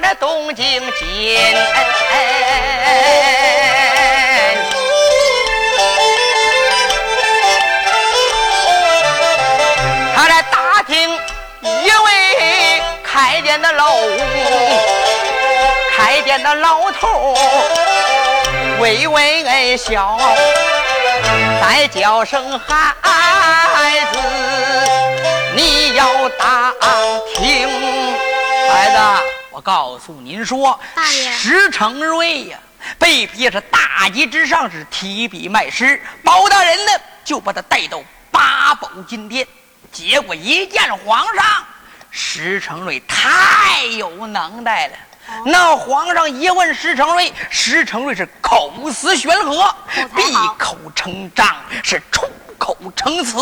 这东京见。他来打听一位开。店的老开店的老头微微笑，再叫声孩子，你要打听。孩子，我告诉您说，石成瑞呀，被逼着大吉之上是提笔卖诗，包大人呢就把他带到八宝金殿，结果一见皇上。石成瑞太有能耐了，那皇上一问石成瑞，石成瑞是口思悬河，闭口成章，是出口成词。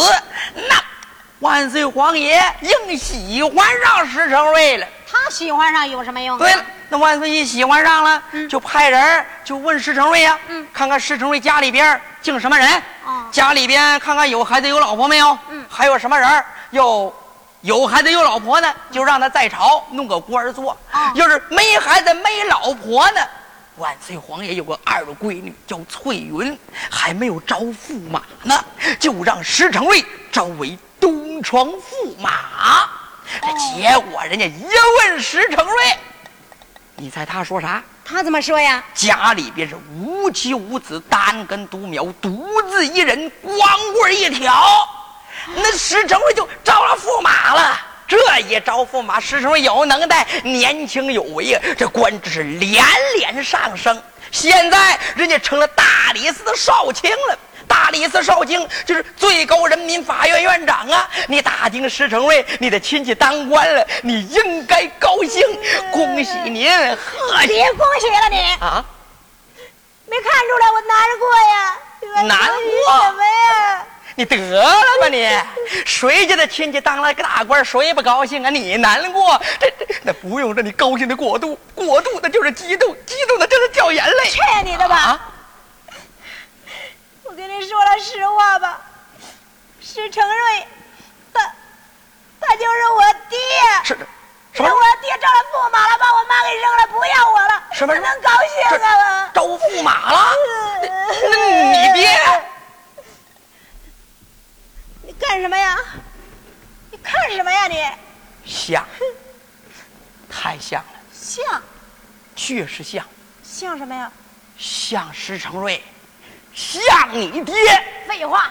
那万岁皇爷硬喜欢上石成瑞了。他喜欢上有什么用？对了，那万岁一喜欢上了，就派人就问石成瑞呀，看看石成瑞家里边净什么人？家里边看看有孩子有老婆没有？嗯，还有什么人？有。有孩子有老婆呢，就让他在朝弄个官做；要是没孩子没老婆呢，万岁皇爷有个二闺女叫翠云，还没有招驸马呢，就让石成瑞招为东床驸马。结果人家一问石成瑞，你猜他说啥？他怎么说呀？家里边是无妻无子，单根独苗，独自一人，光棍一条。那石成瑞就招了驸马了。这一招驸马，石成瑞有能耐，年轻有为呀，这官职是连连上升。现在人家成了大理寺的少卿了。大理寺少卿就是最高人民法院院长啊！你打听石成瑞，你的亲戚当官了，你应该高兴，恭喜您，贺！别恭喜了你啊！没看出来我难过呀？难过什么呀？你得了吧你！谁家的亲戚当了个大官，谁不高兴啊？你难过，这这那不用，这你高兴的过度，过度那就是激动，激动的就是掉眼泪。去你的吧！我跟你说了实话吧，石成瑞，他他就是我爹。是，什么？我爹招了驸马了，把我妈给扔了，不要我了。什么？能高兴啊？招驸马了？那你爹？你干什么呀？你看什么呀？你像，太像了。像，确实像。像什么呀？像石成瑞，像你爹。废话，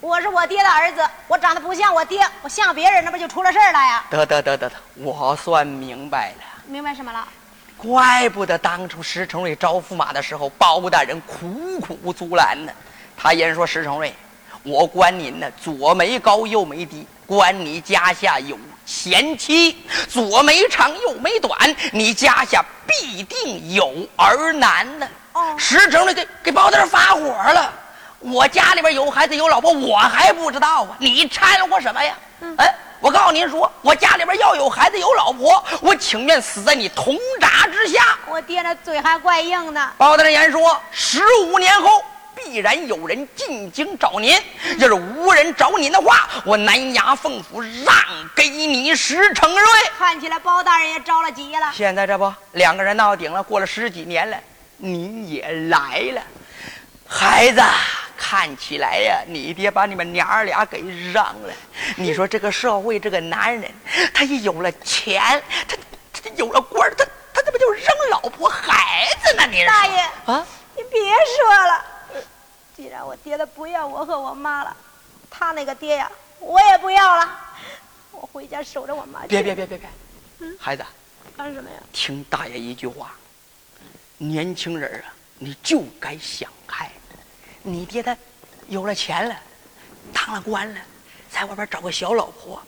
我是我爹的儿子，我长得不像我爹，我像别人，那不就出了事儿了呀？得得得得得，我算明白了。明白什么了？怪不得当初石成瑞招驸马的时候，包大人苦苦阻拦呢。他言说石成瑞。我管您呢，左眉高右眉低，管你家下有贤妻；左眉长右眉短，你家下必定有儿男呢。哦，实诚的给给包大人发火了。我家里边有孩子有老婆，我还不知道啊？你掺和什么呀？嗯哎，我告诉您说，我家里边要有孩子有老婆，我情愿死在你铜闸之下。我爹那嘴还怪硬的。包大人言说，十五年后。必然有人进京找您，要是无人找您的话，我南衙凤府让给你石成瑞。看起来包大人也着了急了。现在这不两个人闹顶了，过了十几年了，您也来了，孩子，看起来呀，你爹把你们娘儿俩给让了。你说这个社会，这个男人，他一有了钱，他他有了官，他他这不就扔老婆孩子呢？你大爷啊，你别说了。既然我爹他不要我和我妈了，他那个爹呀，我也不要了。我回家守着我妈。别别别别别，孩子，干什么呀？听大爷一句话，年轻人啊，你就该想开。你爹他有了钱了，当了官了，在外边找个小老婆，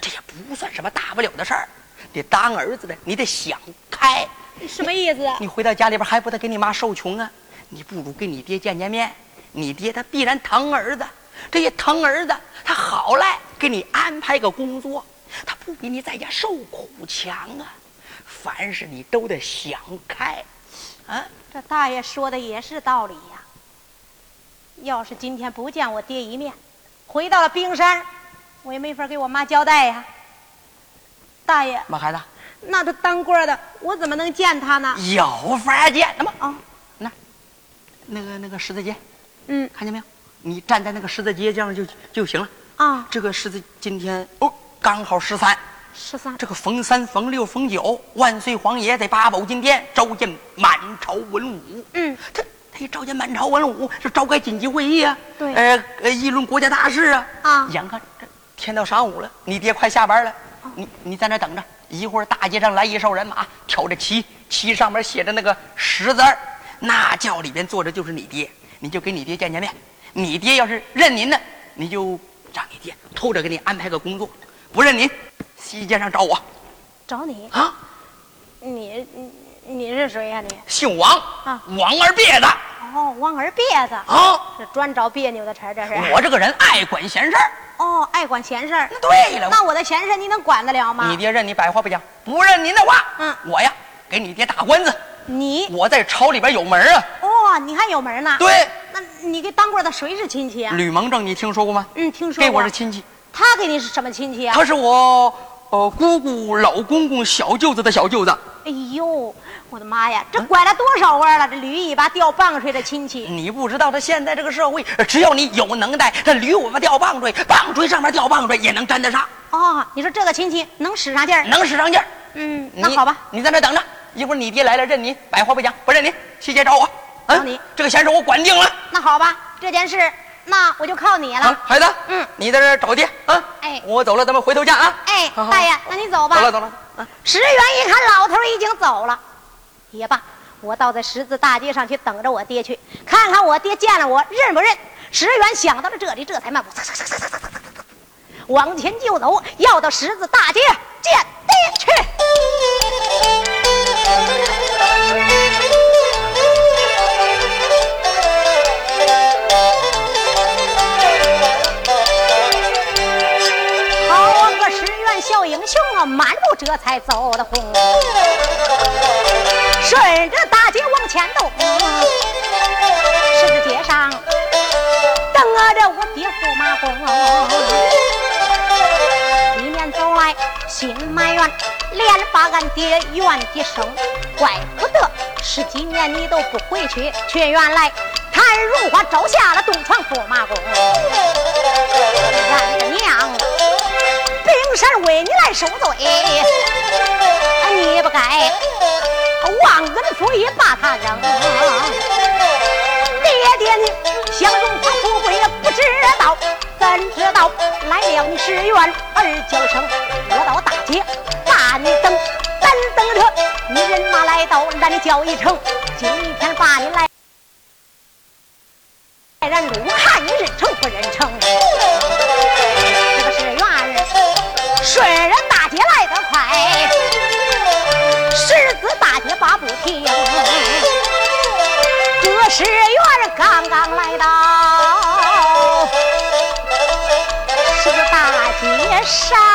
这也不算什么大不了的事儿。你当儿子的，你得想开。什么意思？你回到家里边还不得给你妈受穷啊？你不如跟你爹见见面。你爹他必然疼儿子，这也疼儿子，他好赖给你安排个工作，他不比你在家受苦强啊。凡事你都得想开，啊，这大爷说的也是道理呀。要是今天不见我爹一面，回到了冰山，我也没法给我妈交代呀。大爷，马孩子，那他当官的，我怎么能见他呢？有法见，那么啊，那，那个那个十字街，嗯，看见没有？你站在那个十字街这样就就行了。啊，这个十字今天哦，刚好十三。十三，这个逢三、逢六、逢九，万岁皇爷在八宝金殿召见满朝文武。嗯，他他一召见满朝文武，是召开紧急会议啊。对，呃呃，议论国家大事啊。啊，眼看这天到晌午了，你爹快下班了，你你在那等着。一会儿大街上来一哨人马，挑着旗，旗上面写着那个十字儿，那轿里边坐着就是你爹，你就给你爹见见面。你爹要是认您呢，你就让你爹偷着给你安排个工作；不认您。西街上找我，找你啊？你你你是谁呀？你姓王啊，王二别子。哦，王二别子啊，是专找别扭的茬，这是。我这个人爱管闲事儿。哦，爱管闲事儿。那对了，那我的闲事你能管得了吗？你爹认你百话不讲，不认您的话，嗯，我呀给你爹打官司。你我在朝里边有门啊。哦，你还有门呢？对。那你给当官的谁是亲戚啊？吕蒙正，你听说过吗？嗯，听说过。给我是亲戚。他给你是什么亲戚啊？他是我。呃，姑姑、老公公、小舅子的小舅子。哎呦，我的妈呀，这拐了多少弯了？这驴尾巴掉棒槌的亲戚，你不知道，他现在这个社会，只要你有能耐，这驴尾巴掉棒槌，棒槌上面掉棒槌也能沾得上。哦，你说这个亲戚能使上劲儿？能使上劲儿。嗯，那好吧，你在那等着，一会儿你爹来了，认你，百话不讲，不认你，西街找我。找你，这个闲事我管定了。那好吧，这件事。那我就靠你了，孩子。嗯，你在这找爹啊。哎，我走了，咱们回头见啊。哎，大爷，那你走吧。走了，走了。石原一看老头已经走了，也罢，我倒在十字大街上去等着我爹去，看看我爹见了我认不认。石原想到了这里，这才慢步往前就走，要到十字大街见爹去。好个十元小英雄啊，满路这才走得红，顺着大街往前走，十字街上等着我爹驸马公，里面走来心埋怨，连把俺爹怨几声，怪不得十几年你都不回去，却原来谭荣华招下了东床驸马公，俺的娘。平山为你来受罪，你不该忘恩负义把他扔。爹爹你享荣华富贵也不知道，怎知道来了你石原儿叫声，我到大街把你等，等等着你人马来到南郊一城，今天把你来来路看你认成不认成。顺人大街来得快，十字大街把不停。这是员刚刚来到十字大街上。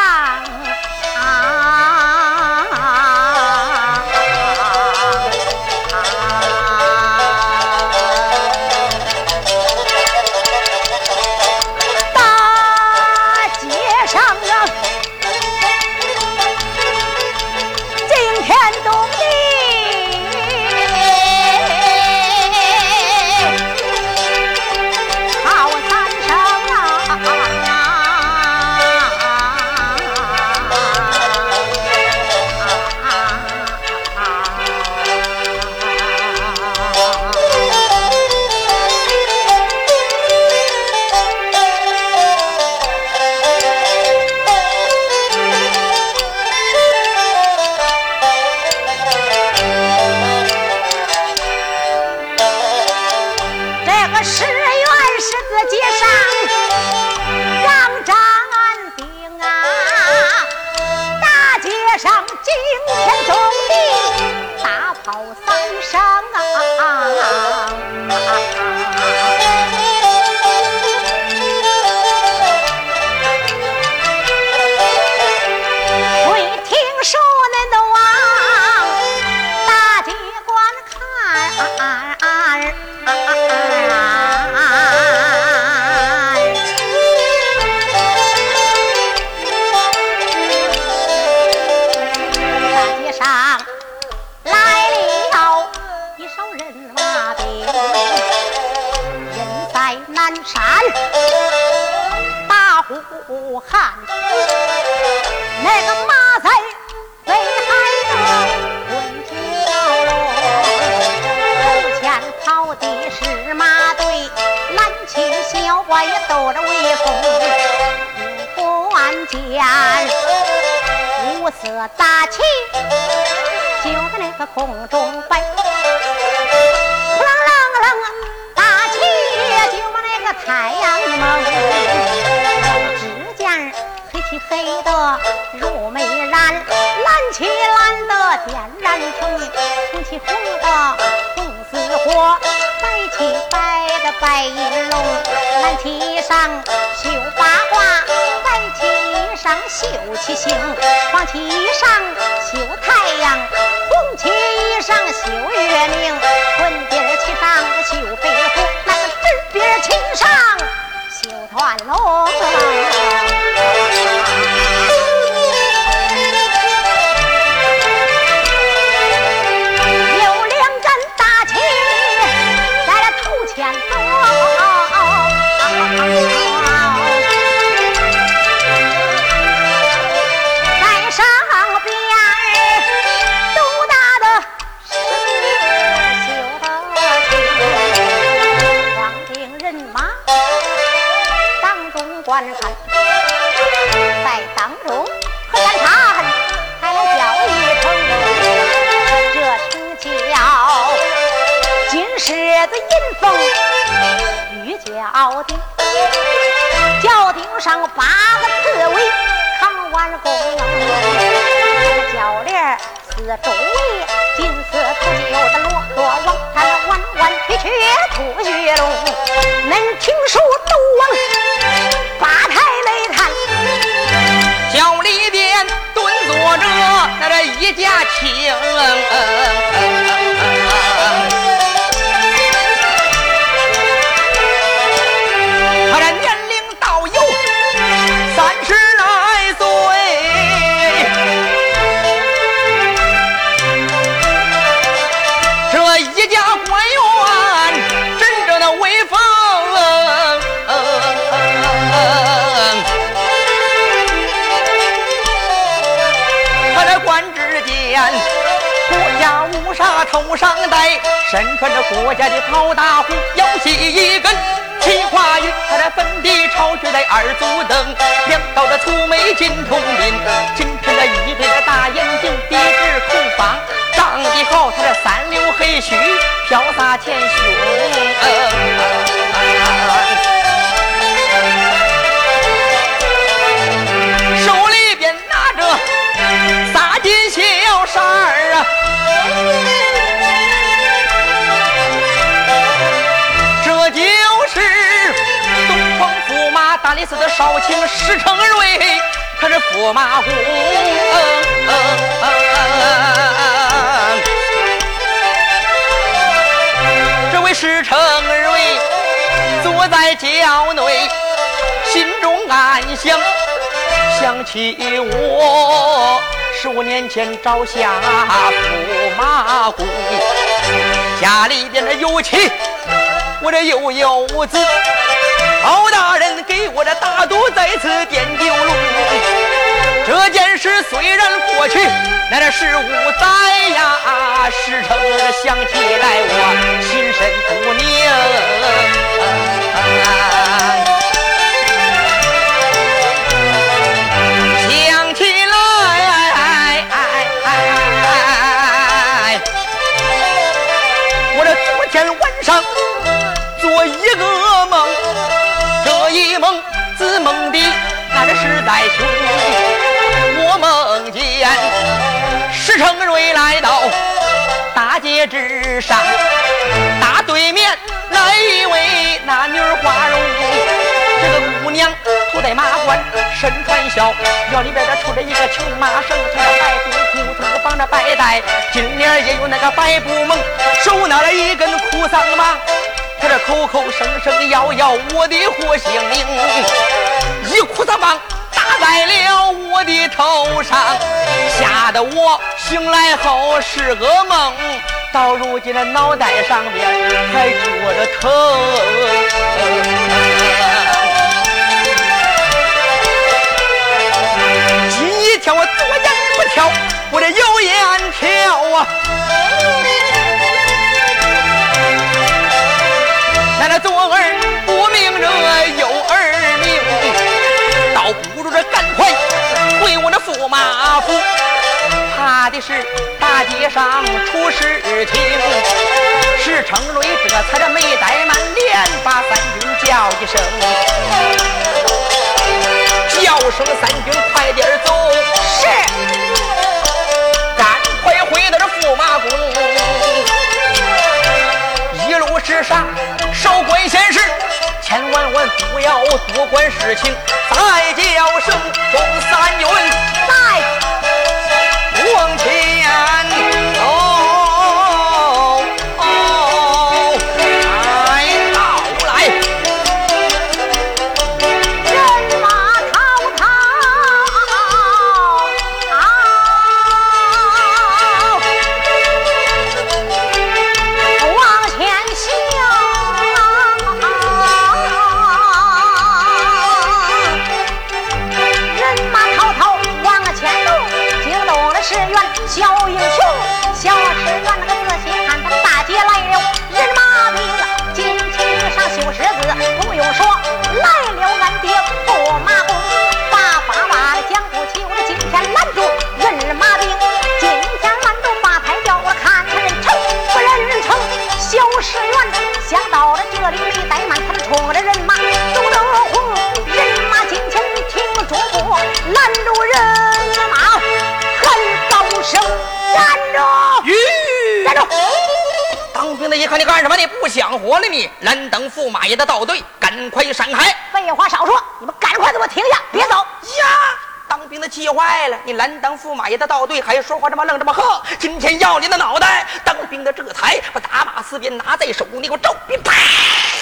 上来了一少人马兵，人在南山大呼喊，那个马贼贼害得魂飞飘零，头前跑的是马队，蓝旗小官也抖着威风，不安见。就在那个空中摆，扑棱棱棱，大旗就把那个太阳蒙。只见黑漆黑的如煤燃，蓝漆蓝的点燃成，红漆红的红似火，白漆白的白银龙，蓝漆上绣八卦。上绣七星，黄旗上绣太阳，红旗上绣月明，粉边旗上绣飞虎，那个纸边旗上绣团龙。在当中喝三茶还能叫一声这成交金狮子银凤玉轿的轿顶上八个刺猬扛弯弓那个轿帘四周围金色铜镜有个骆驼王他那弯弯曲曲吐玉龙恁听说都往把他一家亲。头上戴，身穿着国家的袍大红，腰系一根青花玉，他的粉底朝靴戴二足蹬，两道的粗眉金铜鬓，紧衬着一对的大眼睛，鼻直口发，长得好，他的三绺黑须飘洒前胸，手里边拿着仨金小扇啊。大理寺的少卿石成瑞，他是驸马公。这位石成瑞坐在轿内，心中暗想：想起我十五年前招下驸马公，家里边的有妻，我这又有子。包大人给我的大肚再次点丢路，这件事虽然过去，那这十五载呀，时成想起来我心神不宁。个梦。这一梦自梦的那是实在凶，我梦见石成瑞来到大街之上，大对面来一位那女花容，这个姑娘头戴马冠，身穿孝，腰里边这杵着一个青马绳，穿着白布裤，头上绑着白带，金链也有那个白布蒙，手拿了一根。哭丧棒，他这口口声声要要我的活性命，一哭丧棒打在了我的头上，吓得我醒来后是个梦，到如今的脑袋上边还觉着疼。跳我左眼不跳，我这右眼跳啊！那左儿不明这右儿明，倒不如这赶快回我那驸马府，怕的是大街上出事情。石成瑞这才这没怠慢，连把三军叫一声。叫声三军快点走，是，赶快回到这驸马宫。之上少管闲事，千万万不要多管事情。再叫声中三云在王前看你干什么？你不想活了？你蓝灯驸马爷的道队，赶快闪开！废话少说，你们赶快给我停下，别走呀！当兵的气坏了，你拦当驸马爷的道队还说话这么愣这么横，今天要你的脑袋！当兵的这才把打马四鞭拿在手，你给我照兵！啪！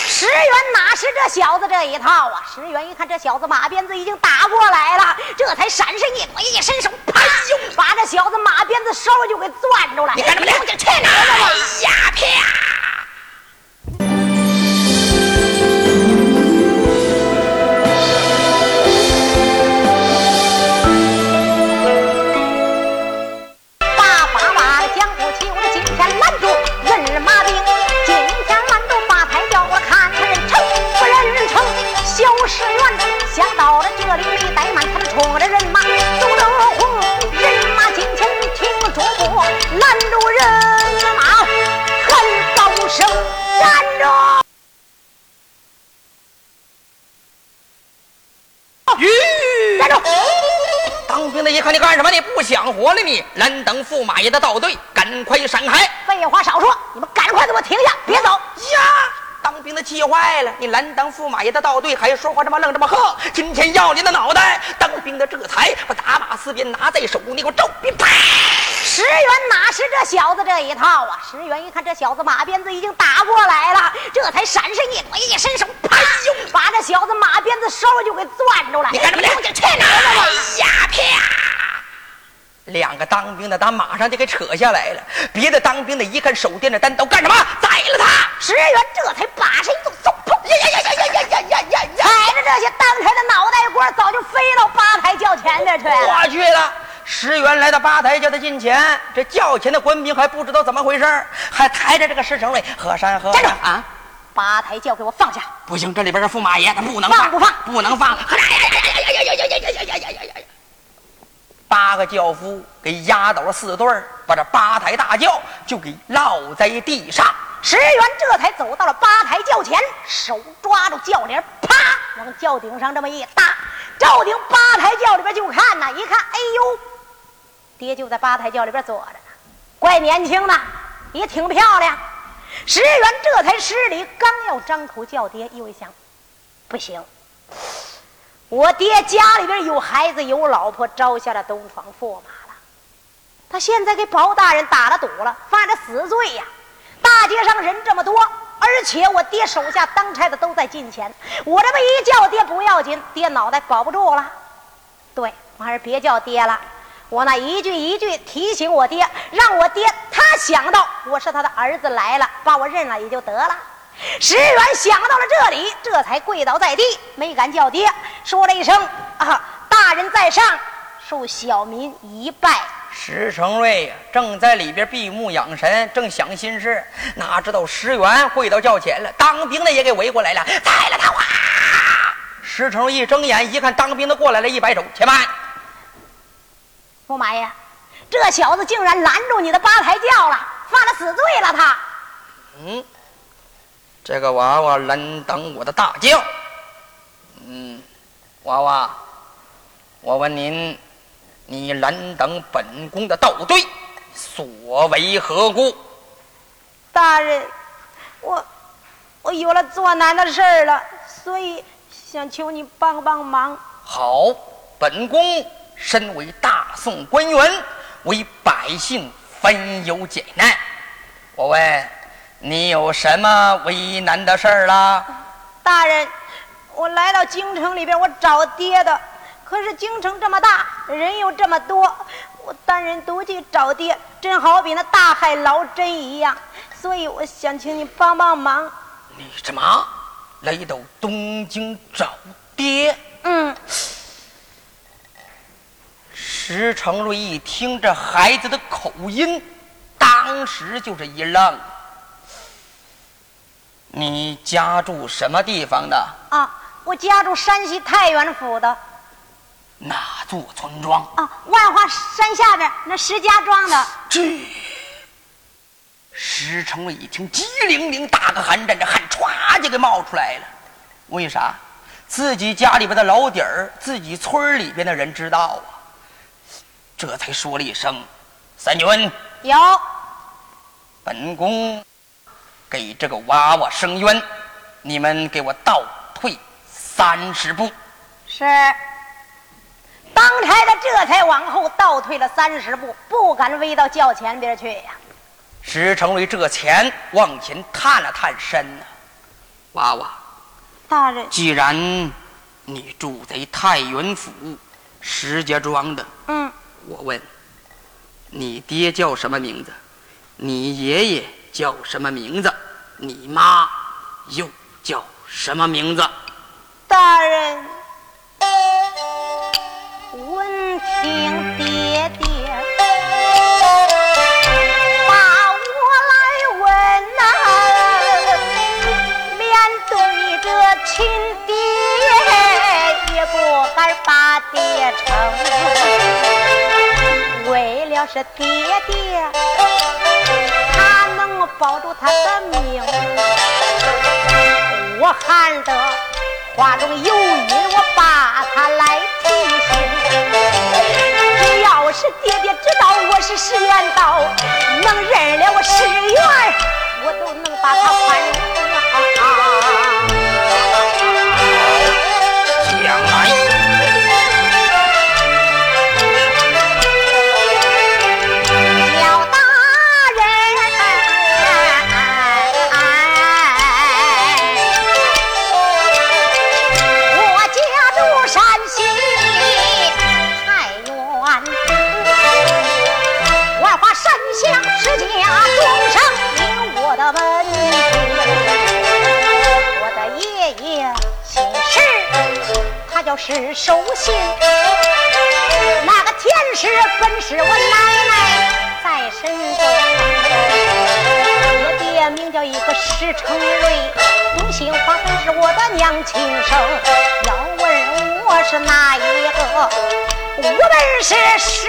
石原哪是这小子这一套啊？石原一看这小子马鞭子已经打过来了，这才闪身一躲，一伸手，啪！把这小子马鞭子梢就给攥住了。你干什么？去哪儿了？哎呀，啪！十院，想到了这里没怠慢，他们冲着人马走得慌，人马近前听主播拦住人马，喊高声站住！咦，站住！当兵的一看你干什么？你不想活了你？难等驸马爷的道队，赶快闪开！废话少说，你们赶快给我停下，别走！呀！当兵的气坏了！你蓝当驸马爷的道队还说话这么愣这么横，今天要你的脑袋！当兵的这才把打马四鞭拿在手，你给我照兵！啪！石原哪是这小子这一套啊？石原一看这小子马鞭子已经打过来了，这才闪身一躲，一伸手，啪！把这小子马鞭子梢就给攥住了。你干什么？我去哪儿了？呀，啪！两个当兵的他马上就给扯下来了，别的当兵的一看手电着单刀干什么？宰了他！石原这才把身一动，嗖砰！呀呀呀呀呀呀呀呀呀！踩着这些当差的脑袋瓜，早就飞到八抬轿前边去了。我去了！石原来到八抬轿的近前，这轿前的官兵还不知道怎么回事还抬着这个石成瑞。和山河站住啊！八抬轿给我放下！不行，这里边是驸马爷，他不能放，不放，不能放！呀呀呀呀呀呀呀呀呀呀呀呀呀呀！八个轿夫给压倒了四对儿，把这八抬大轿就给落在地上。石原这才走到了八抬轿前，手抓住轿帘，啪，往轿顶上这么一搭。赵鼎八抬轿里边就看呐，一看，哎呦，爹就在八抬轿里边坐着呢，怪年轻的，也挺漂亮。石原这才施礼，刚要张口叫爹，又一想，不行。我爹家里边有孩子有老婆，招下了东床驸马了。他现在给包大人打了赌了，犯了死罪呀。大街上人这么多，而且我爹手下当差的都在近前，我这么一叫爹不要紧，爹脑袋保不住了。对我还是别叫爹了，我那一句一句提醒我爹，让我爹他想到我是他的儿子来了，把我认了也就得了。石原想到了这里，这才跪倒在地，没敢叫爹，说了一声：“啊，大人在上，恕小民一拜。”石成瑞正在里边闭目养神，正想心事，哪知道石原跪到轿前了，当兵的也给围过来了，宰了他！哇！石成瑞一睁眼一看，当兵的过来了，一摆手：“且慢！驸马爷，这小子竟然拦住你的八抬轿了，犯了死罪了！他，嗯。”这个娃娃拦挡我的大将，嗯，娃娃，我问您，你拦挡本宫的道队，所为何故？大人，我我有了做难的事儿了，所以想求你帮帮忙。好，本宫身为大宋官员，为百姓分忧解难。我问。你有什么为难的事儿啦，大人？我来到京城里边，我找爹的。可是京城这么大，人又这么多，我单人独去找爹，真好比那大海捞针一样。所以我想请你帮帮忙。你什么来到东京找爹？嗯。石成瑞一听这孩子的口音，当时就是一愣。你家住什么地方的？啊，我家住山西太原府的。哪座村庄？啊，万花山下边那石家庄的。这石成瑞一听，机灵灵打个寒战，这汗歘就给冒出来了。为啥？自己家里边的老底儿，自己村里边的人知道啊。这才说了一声：“三军有。”本宫。给这个娃娃伸冤，你们给我倒退三十步。是。当差的这才往后倒退了三十步，不敢围到轿前边去呀。石成瑞这前往前探了探身呢，娃娃，大人，既然你住在太原府石家庄的，嗯，我问，你爹叫什么名字？你爷爷？叫什么名字？你妈又叫什么名字？大人，闻听爹爹把我来问呐，面对着亲爹也不敢把爹称，为了是爹爹。我保住他的命，我喊得话中有音，我把他来提醒。要是爹爹知道我是石元道，能认了我石元，我都能把他宽容。本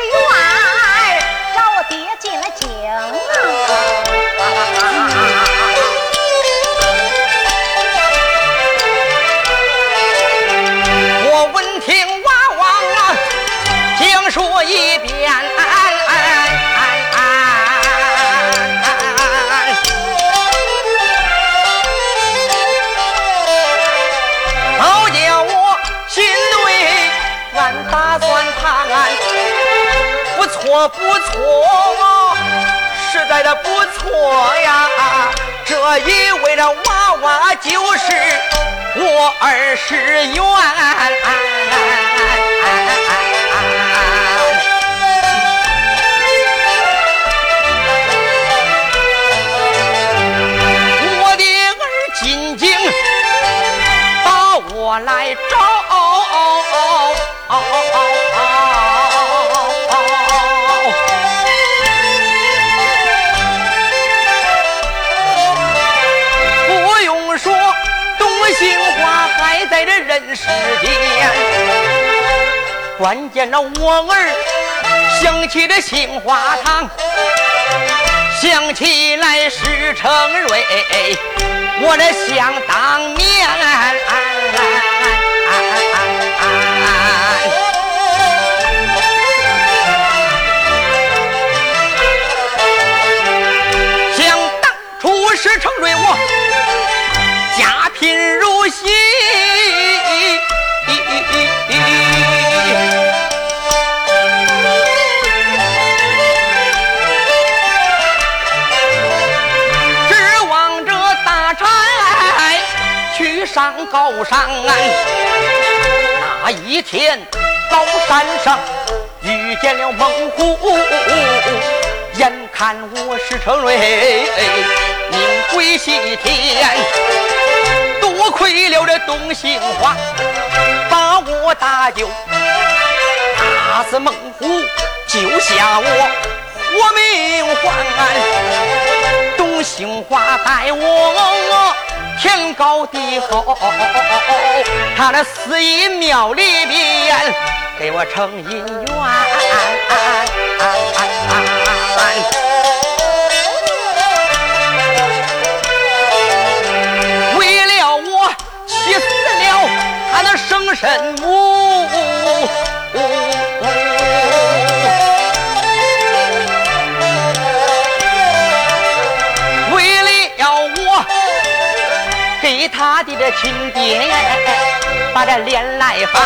就是我二十元。我的儿紧紧把我来在这人世间，关键那我儿想起这杏花塘，想起来石成瑞，我这想当年，想当初石成瑞我家贫如洗。上高山，那一天高山上遇见了猛虎，眼看我是成瑞命归西天，多亏了这东兴华我大舅，打死猛虎救下我活命还，东兴华待我。天高地厚，他那四义庙里边给我成姻缘，的这亲爹把这脸来翻，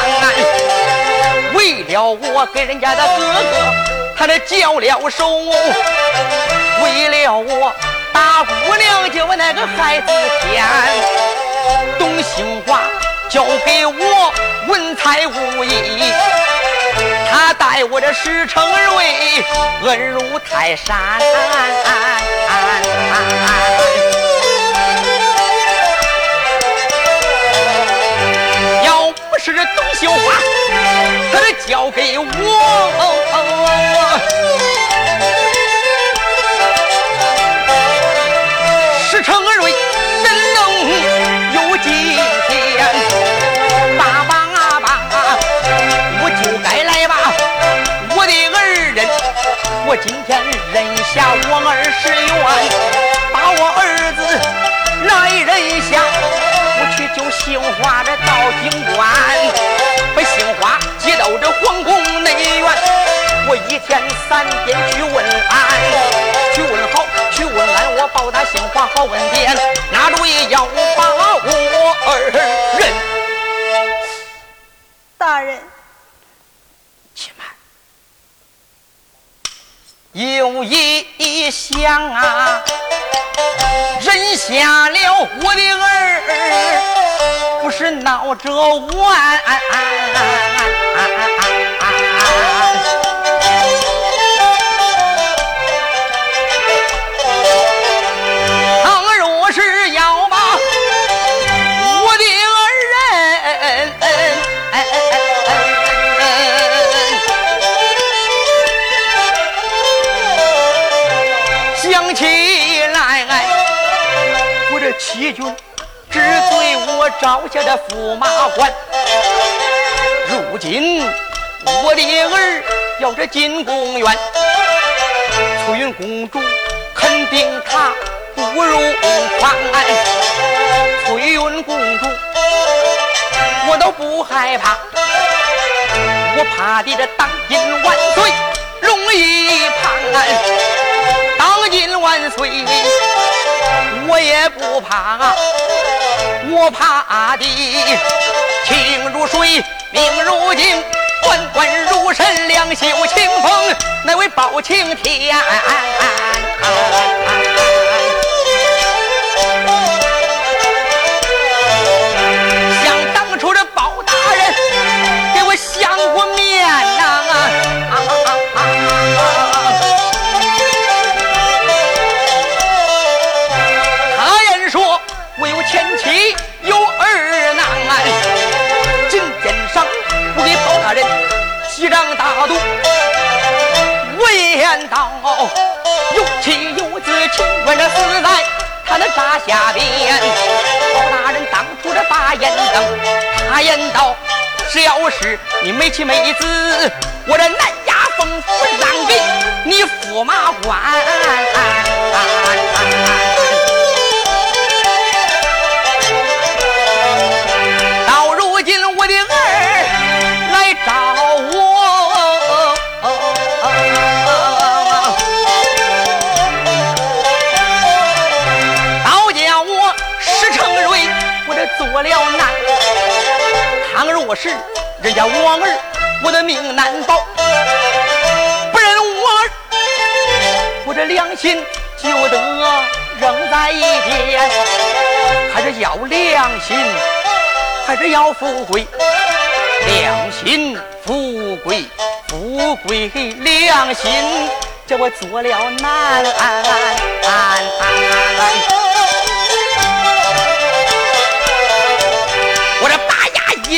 为了我给人家的哥哥，他这交了手，为了我大姑娘叫我那个孩子天，董兴华交给我文才武艺，他待我这石成瑞恩如泰山。是董秀华，他得交给我。石成瑞怎能有今天？爸爸啊爸，我就该来吧！我的儿人，我今天认下我儿时冤，把我儿子来认下。去救杏花这到京官，把杏花接到这皇宫内院。我一天三遍去问安，去问好，去问安。我报答杏花好恩典，拿主意要把我二人。大人，且慢，有一想啊。认下了我的儿，不是闹着玩。军只对我招下的驸马官，如今我的儿要这进宫院，翠云公主肯定她不容宽。翠云公主，我都不害怕，我怕的这当今万岁容易判，当今万岁。我也不怕，我怕的情如水，明如镜，官官如神，两袖清风，那位包青天。西张大度，言道有妻有子，情愿这死在他那扎下边。包大人当初这把言等，他言道：只要是你没妻没子，我这南衙封府让给你驸马官。我了难。倘若是人家我儿，我的命难保；不认我儿，我这良心就得扔在一边。还是要良心。还是要富贵，良心富贵，富贵良心，叫我做了难。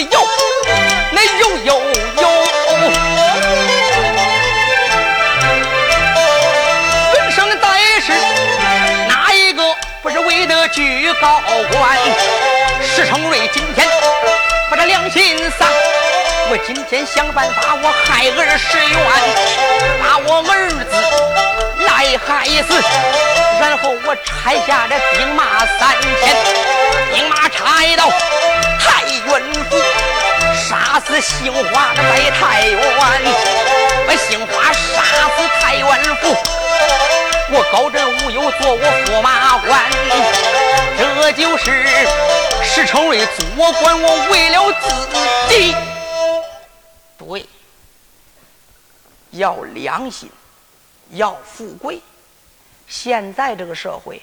一咬，那有有有，人生在世，哪一个不是为得居高官？石成瑞今天把这良心丧，我今天想办法，我害儿石冤，把我儿子来害死，然后我拆下这兵马三千，兵马拆到，杀死杏花在太原，把杏花杀死太原府，我高枕无忧做我驸马官，这就是。石成瑞做官，我为了自己，对，要良心，要富贵。现在这个社会，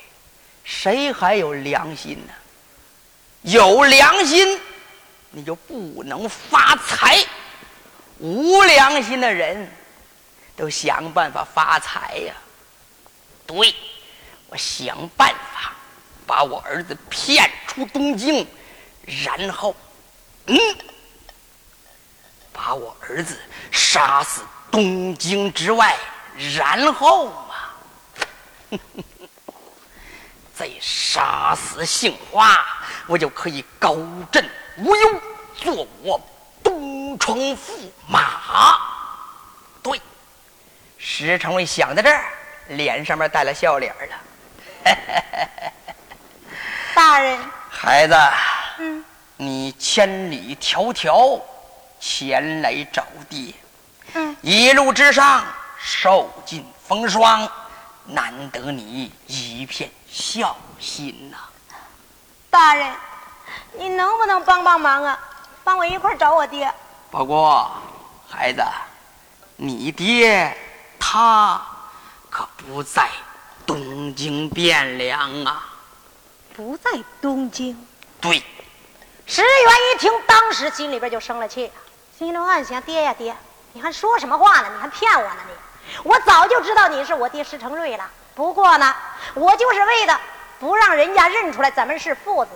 谁还有良心呢？有良心，你就不能发财；无良心的人，都想办法发财呀。对，我想办法。把我儿子骗出东京，然后，嗯，把我儿子杀死东京之外，然后啊，再杀死杏花，我就可以高枕无忧，做我东城驸马。对，石成瑞想到这儿，脸上面带了笑脸了。大人，孩子，嗯，你千里迢迢前来找爹，嗯，一路之上受尽风霜，难得你一片孝心呐。大人，你能不能帮帮忙啊？帮我一块找我爹。不过，孩子，你爹他可不在东京汴梁啊。不在东京。对，石原一听，当时心里边就生了气，心中暗想：爹呀爹，你还说什么话呢？你还骗我呢你！我早就知道你是我爹石成瑞了。不过呢，我就是为的不让人家认出来咱们是父子，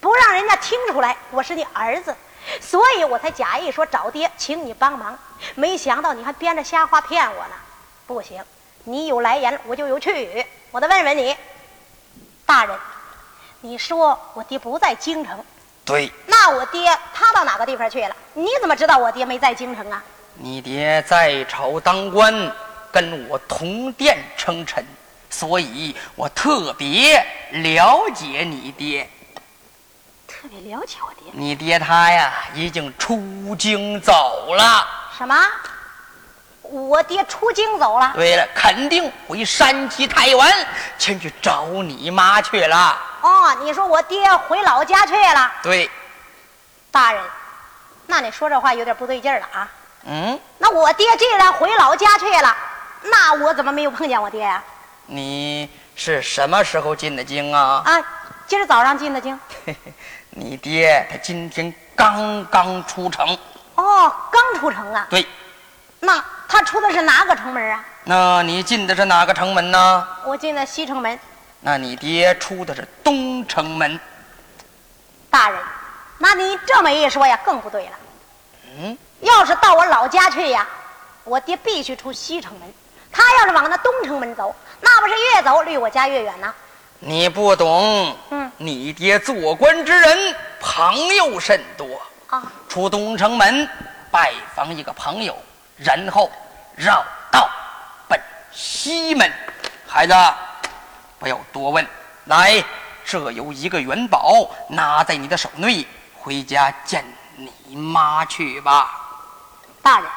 不让人家听出来我是你儿子，所以我才假意说找爹，请你帮忙。没想到你还编着瞎话骗我呢！不行，你有来言，我就有去语。我得问问你，大人。你说我爹不在京城，对。那我爹他到哪个地方去了？你怎么知道我爹没在京城啊？你爹在朝当官，跟我同殿称臣，所以我特别了解你爹。了解我爹？你爹他呀，已经出京走了。什么？我爹出京走了。对了，肯定回山西太原前去找你妈去了。哦，你说我爹回老家去了？对。大人，那你说这话有点不对劲了啊。嗯。那我爹既然回老家去了，那我怎么没有碰见我爹呀？你是什么时候进的京啊？啊，今儿早上进的京。你爹他今天刚刚出城。哦，刚出城啊？对。那他出的是哪个城门啊？那你进的是哪个城门呢？我进的西城门。那你爹出的是东城门。大人，那你这么一说呀，更不对了。嗯？要是到我老家去呀，我爹必须出西城门。他要是往那东城门走，那不是越走离我家越远呢？你不懂，嗯，你爹做官之人，朋友甚多啊。出东城门拜访一个朋友，然后绕道奔西门。孩子，不要多问。来，这有一个元宝，拿在你的手内，回家见你妈去吧。大人。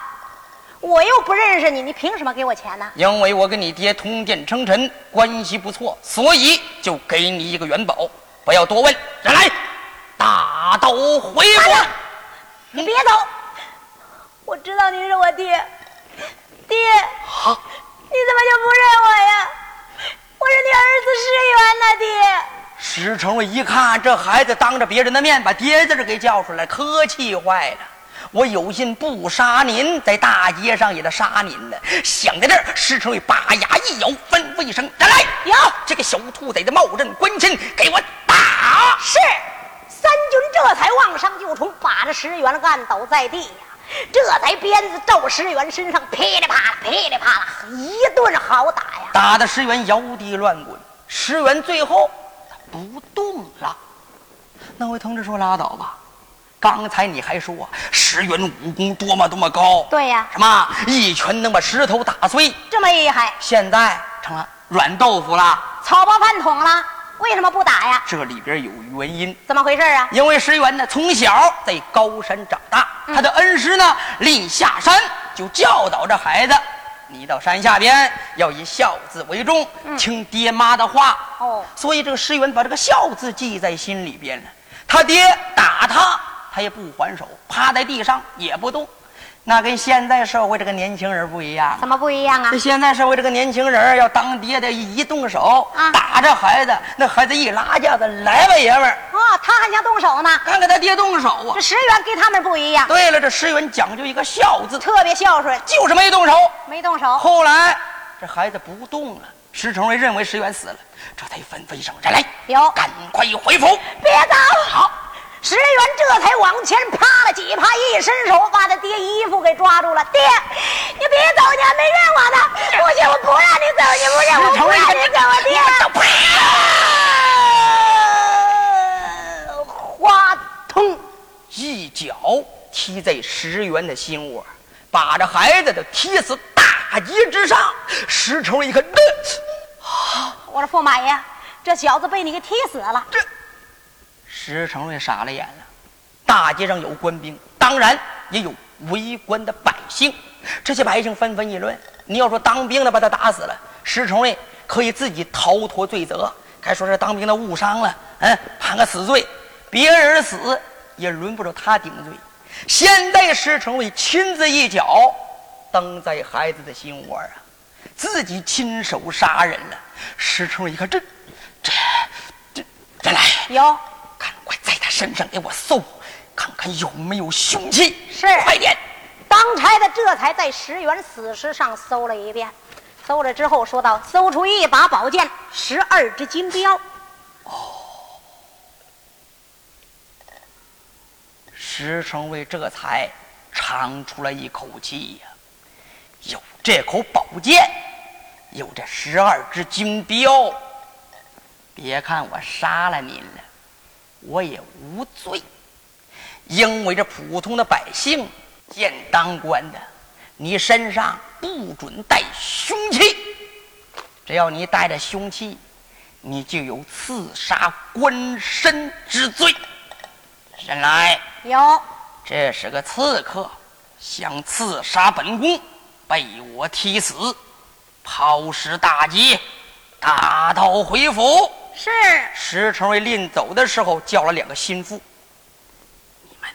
我又不认识你，你凭什么给我钱呢？因为我跟你爹通电称臣，关系不错，所以就给你一个元宝。不要多问，再来，大刀回府。你别走！我知道你是我爹，爹，你怎么就不认我呀？我是你儿子石原呐，爹。石成瑞一看这孩子当着别人的面把爹字给叫出来，可气坏了。我有心不杀您，在大街上也得杀您呢。想在这儿，石成瑞把牙一咬，吩咐一声：“站来！”有这个小兔崽子冒认官亲，给我打！是。三军这才往上就冲，把这石原按倒在地呀。这才鞭子照石原身上噼里啪啦、噼里啪啦一顿好打呀，打的石原摇地乱滚。石原最后不动了。那位同志说：“拉倒吧。”刚才你还说石原武功多么多么高，对呀，什么一拳能把石头打碎，这么厉害。现在成了软豆腐了，草包饭桶了，为什么不打呀？这里边有原因，怎么回事啊？因为石原呢从小在高山长大，他的恩师呢临下山就教导这孩子，你到山下边要以孝字为重，听爹妈的话。哦，所以这个石原把这个孝字记在心里边了。他爹打他。他也不还手，趴在地上也不动，那跟现在社会这个年轻人不一样。怎么不一样啊？这现在社会这个年轻人要当爹的，一动手打着孩子，那孩子一拉架子，来吧爷们儿啊，他还想动手呢。看看他爹动手啊！这石原跟他们不一样。对了，这石原讲究一个孝字，特别孝顺，就是没动手。没动手。后来这孩子不动了，石成瑞认为石原死了，这才吩咐一声：“人来，有，赶快回府，别走。”好。石原这才往前趴了几趴，一伸手把他爹衣服给抓住了。爹，你别走，你还没认我呢！不行，我不让你走，你不认我，不让你走，爹！花通，一脚踢在石原的心窝，把这孩子都踢死大街之上。石成一看，我说驸马爷，这小子被你给踢死了。这。石成瑞傻了眼了，大街上有官兵，当然也有围观的百姓。这些百姓纷纷议论：你要说当兵的把他打死了，石成瑞可以自己逃脱罪责；该说是当兵的误伤了，嗯，判个死罪，别人死也轮不着他顶罪。现在石成瑞亲自一脚蹬在孩子的心窝啊，自己亲手杀人了。石成瑞一看，这、这、这，再来哟。身上给我搜，看看有没有凶器。是，快点！当差的这才在石原死尸上搜了一遍，搜了之后说道：“搜出一把宝剑，十二只金镖。”哦，石成为这才长出了一口气呀！有这口宝剑，有这十二只金镖，别看我杀了您了。我也无罪，因为这普通的百姓见当官的，你身上不准带凶器。只要你带着凶器，你就有刺杀官身之罪。人来，有，这是个刺客，想刺杀本宫，被我踢死，抛尸大街，打道回府。是石成瑞临走的时候叫了两个心腹，你们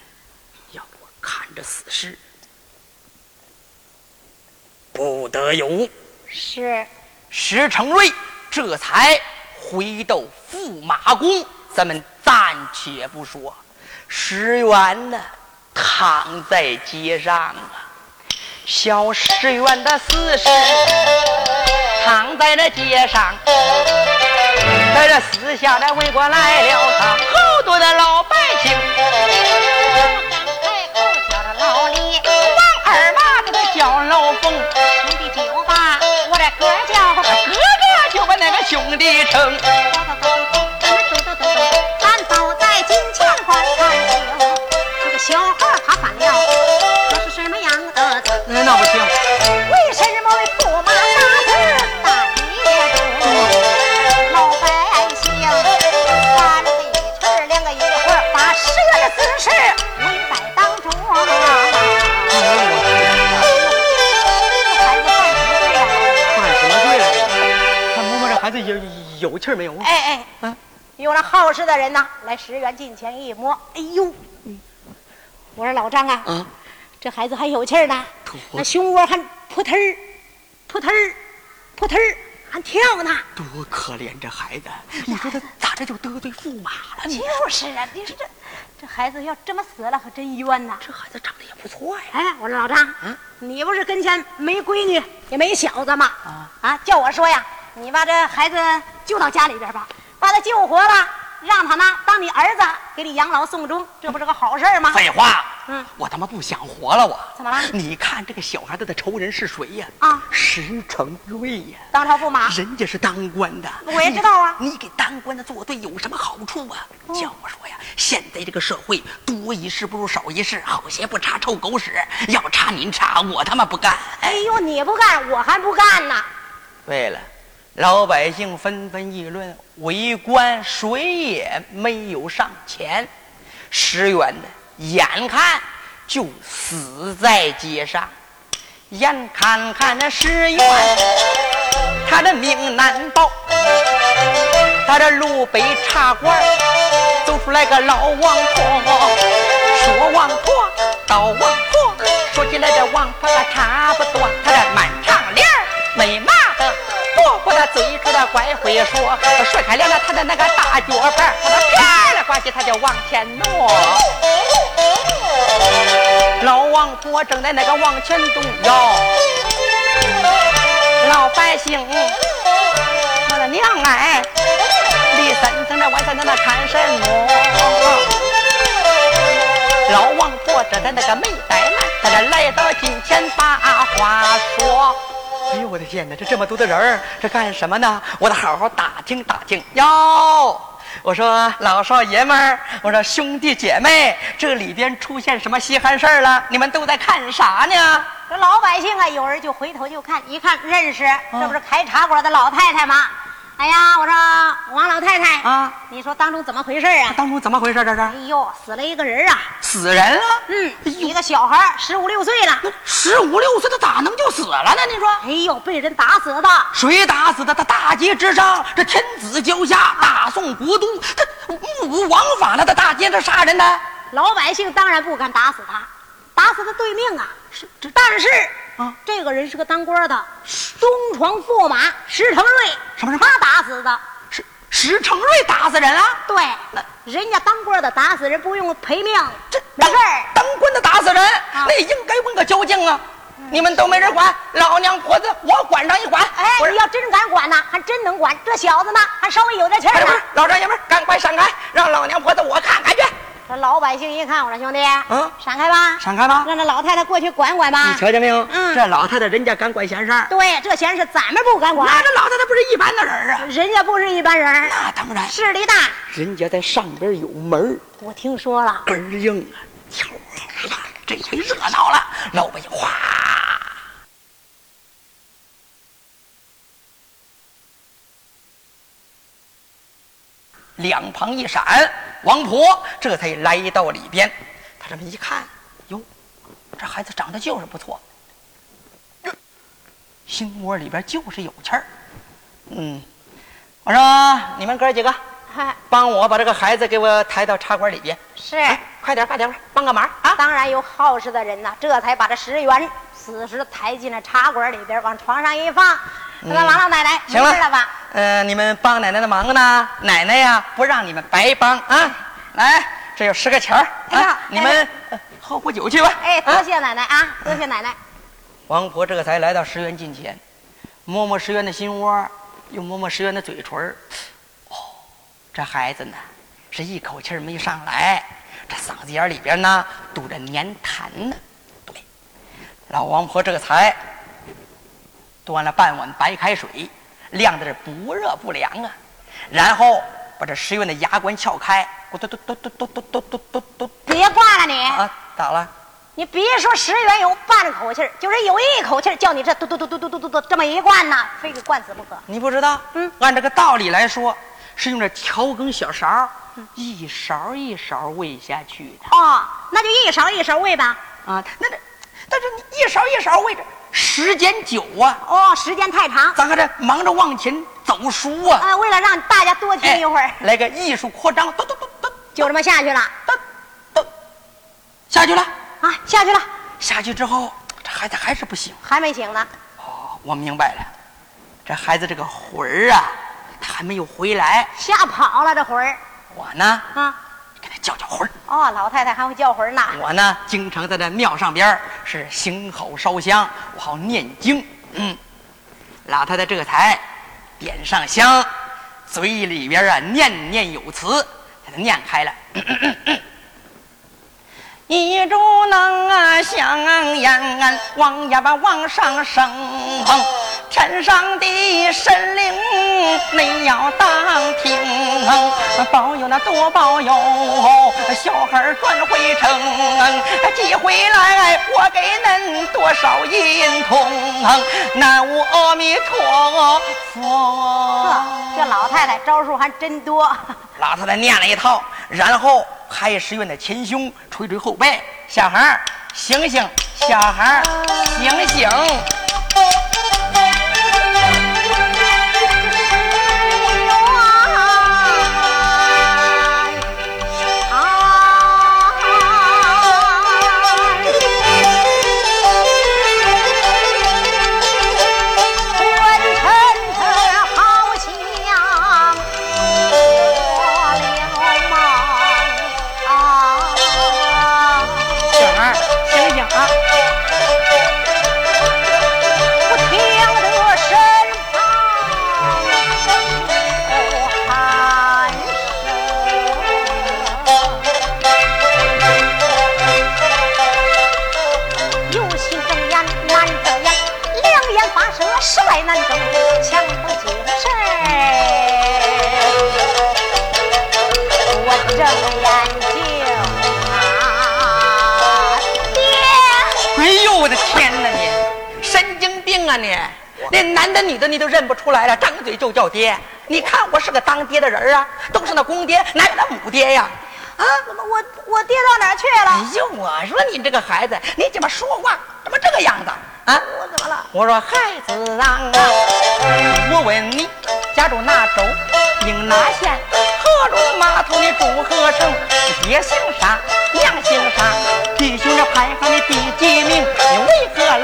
要我看着死尸，不得有误。是。石成瑞这才回到驸马宫。咱们暂且不说，石原呢躺在街上啊，小石原的死尸躺在了街上。在这四下来围观来了他。好多的老百姓。太后叫他老李王二麻子他叫老冯。兄弟就把我的哥叫哥哥就把那个兄弟称。有那好事的人呢，来十元近前一摸，哎呦，我说老张啊，啊，这孩子还有气儿呢，那胸窝还扑腾儿，扑腾儿，扑腾儿，还跳呢。多可怜这孩子！你说他咋这就得罪驸马了呢？就是啊，你说这这孩子要这么死了，可真冤呐。这孩子长得也不错呀。哎，我说老张，你不是跟前没闺女也没小子吗？啊叫我说呀，你把这孩子救到家里边吧，把他救活了，让他呢当你儿子，给你养老送终，这不是个好事儿吗？废话，嗯，我他妈不想活了，我怎么了你看这个小孩子的仇人是谁呀？啊石成瑞呀，当朝驸马，人家是当官的，我也知道啊你。给当官的作对有什么好处啊？哦叫我说呀，现在这个社会多一事不如少一事，好鞋不查臭狗屎，要查您查，我他妈不干。哎呦，你不干，我还不干呢。对了，老百姓纷纷议论，为官谁也没有上前，石原呢，眼看就死在街上，眼看看那石原，他的命难保。他这路北茶馆走出来个老王婆，说王婆到王婆，说起来这王婆可差不多，他这满长脸儿没麻的，婆婆的嘴唇的怪会说，甩开了他的那个大脚板，他的啪了呱唧他就往前挪。老王婆正在那个往前动摇，老百姓，我的娘哎！李三层的晚上在那看什么？老王婆正在那个没怠慢，在这来到近前把话说。哎呦我的天哪，这这么多的人儿，这干什么呢？我得好好打听打听。哟，我说老少爷们儿，我说兄弟姐妹，这里边出现什么稀罕事儿了？你们都在看啥呢？这老百姓啊，有人就回头就看，一看认识，这不是开茶馆的老太太吗？哎呀，我说王老太太啊，你说当中怎么回事啊？当中怎么回事？这是哎呦，死了一个人啊！死人了？嗯，一个小孩十五六岁了，十五六岁他咋能就死了呢？你说哎呦，被人打死的。谁打死的？他大街之上，这天子脚下，大宋国都，他目无王法了，他大街上杀人呢？老百姓当然不敢打死他，打死他对命啊！是，但是啊，这个人是个当官的，东床驸马石成瑞，什么什么他打死的。石石成瑞打死人了？对，人家当官的打死人不用赔命，这当没事儿。当官的打死人，那应该问个究竟啊！你们都没人管，老娘婆子我管上一管。哎你要真敢管呐，还真能管。这小子呢，还稍微有点气儿不是不是呢。，老少爷们赶快闪开，让老娘婆子我看看去。这老百姓一看，我说兄弟，嗯闪开吧，闪开吧！让这老太太过去管管吧你。瞧见没有？嗯这老太太人家敢管闲事儿，对，这闲事咱们不敢管，那这老太太不是一般的人儿啊！人家不是一般人，那当然，势力大。人家在上边有门儿我听说了，根儿硬啊！这回热闹了，老百姓哗，两旁一闪，王婆这才来到里边。他这么一看，哟，这孩子长得就是不错，哟心窝里边就是有气儿。嗯，我说你们哥几个，嗨，帮我把这个孩子给我抬到茶馆里边。是，哎，快点，快点，帮个忙啊！当然有好事的人呐，这才把这石原此时抬进了茶馆里边，往床上一放。那个王老奶奶，没行了事了吧？呃，你们帮奶奶的忙呢，奶奶呀不让你们白帮啊！来，这有十个钱儿啊，你们呃喝壶酒去吧。哎，多啊谢奶奶啊，多谢奶奶。王婆这才来到石原近前，摸摸石原的心窝，又摸摸石原的嘴唇哦，这孩子呢是一口气儿没上来，这嗓子眼儿里边呢堵着粘痰呢。对，老王婆这才端了半碗白开水，晾在这不热不凉啊。然后把这石院的牙关撬开，咕嘟嘟嘟嘟嘟嘟嘟嘟嘟嘟。别挂了你！啊，咋了？你别说石原有半口气儿，就是有一口气儿，叫你这嘟嘟嘟嘟嘟嘟嘟嘟这么一灌呐，非给灌死不可。你不知道？嗯，按这个道理来说，是用这调羹小勺，一勺一勺喂下去的。哦，那就一勺一勺喂吧。啊，那这，但是你一勺一勺喂着，时间久啊，哦，时间太长。咱还这忙着往前走书啊。啊，为了让大家多听一会儿，哎来个艺术扩张，嘟嘟嘟嘟，就这么下去了。嘟嘟，下去了。啊，下去了，下去之后，这孩子还是不行。还没醒呢。哦，我明白了，这孩子这个魂儿啊，他还没有回来。吓跑了这魂儿我呢，啊！叫叫魂儿。哦，老太太还会叫魂呢。我呢，经常在这庙上边是行口烧香，我好念经。嗯，老太太这才点上香，嘴里边啊念念有词，给他念开了。一柱能啊香烟，往呀吧往上升，天上的神灵你要当听，保佑那多保佑，小孩转回城，寄回来我给恁多少银铜，南无阿弥陀佛呵。，这老太太招数还真多。老太太念了一套，然后太师院的前胸，捶捶后背，小孩醒醒，小孩儿醒醒。你！连男的女的你都认不出来了，张嘴就叫爹。你看我是个当爹的人啊，都是那公爹，哪有那母爹呀？啊！怎么我我爹到哪儿去哎？呦，我说你这个孩子，你怎么说话怎么这个样子啊？我怎么了？我说孩子啊，我问你，家住哪州，应哪县，何路码头你住何城？爹姓啥，娘姓啥？弟兄这排行的第几名？你为何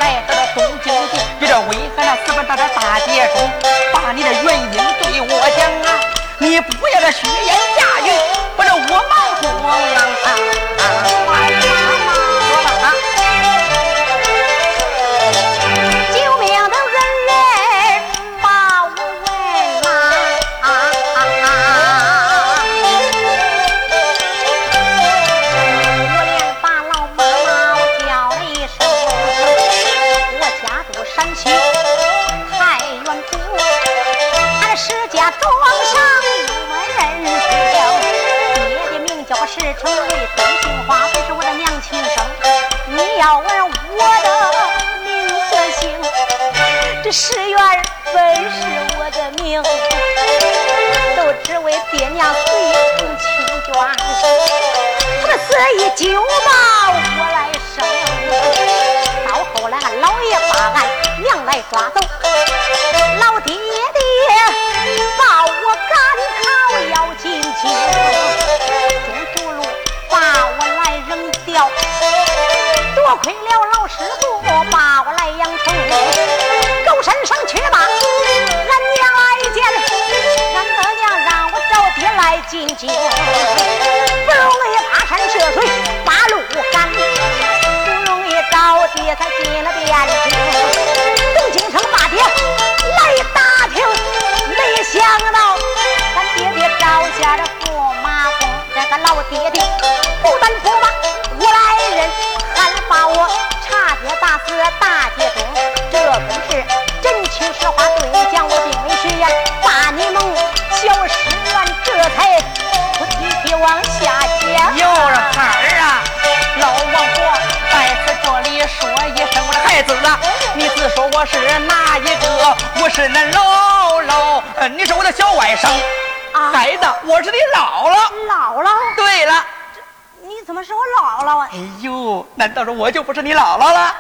我是哪一个？我是那姥姥，呃，你是我的小外甥。啊孩子，我是你姥姥。姥姥，对了，你怎么是我姥姥啊？哎呦，难道说我就不是你姥姥了？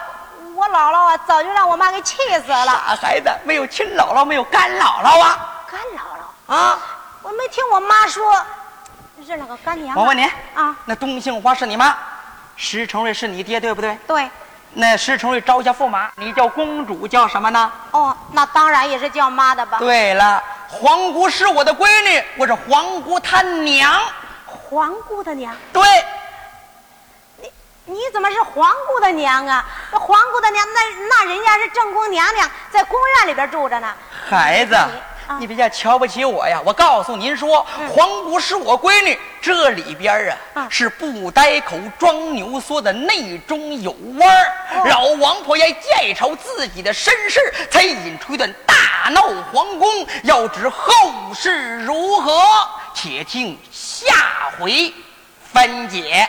我姥姥啊，早就让我妈给气死了。傻孩子，没有亲姥姥，没有干姥姥啊干姥姥，啊！我没听我妈说认了个干娘啊。我问你啊，那东杏花是你妈，石成瑞是你爹，对不对？对，那石成瑞招下驸马，你叫公主，叫什么呢？哦，那当然也是叫妈的吧？对了，皇姑是我的闺女，我是皇姑她娘。皇姑的娘，对，你你怎么是皇姑的娘啊？那皇姑的娘，那那人家是正宫娘娘，在宫院里边住着呢。孩子啊，你别瞧不起我呀！我告诉您说，皇姑是我闺女，这里边啊嗯是不呆口装牛缩的内中有弯老王婆也见瞅自己的身世，才引出一段大闹皇宫。要知后事如何，且听下回分解。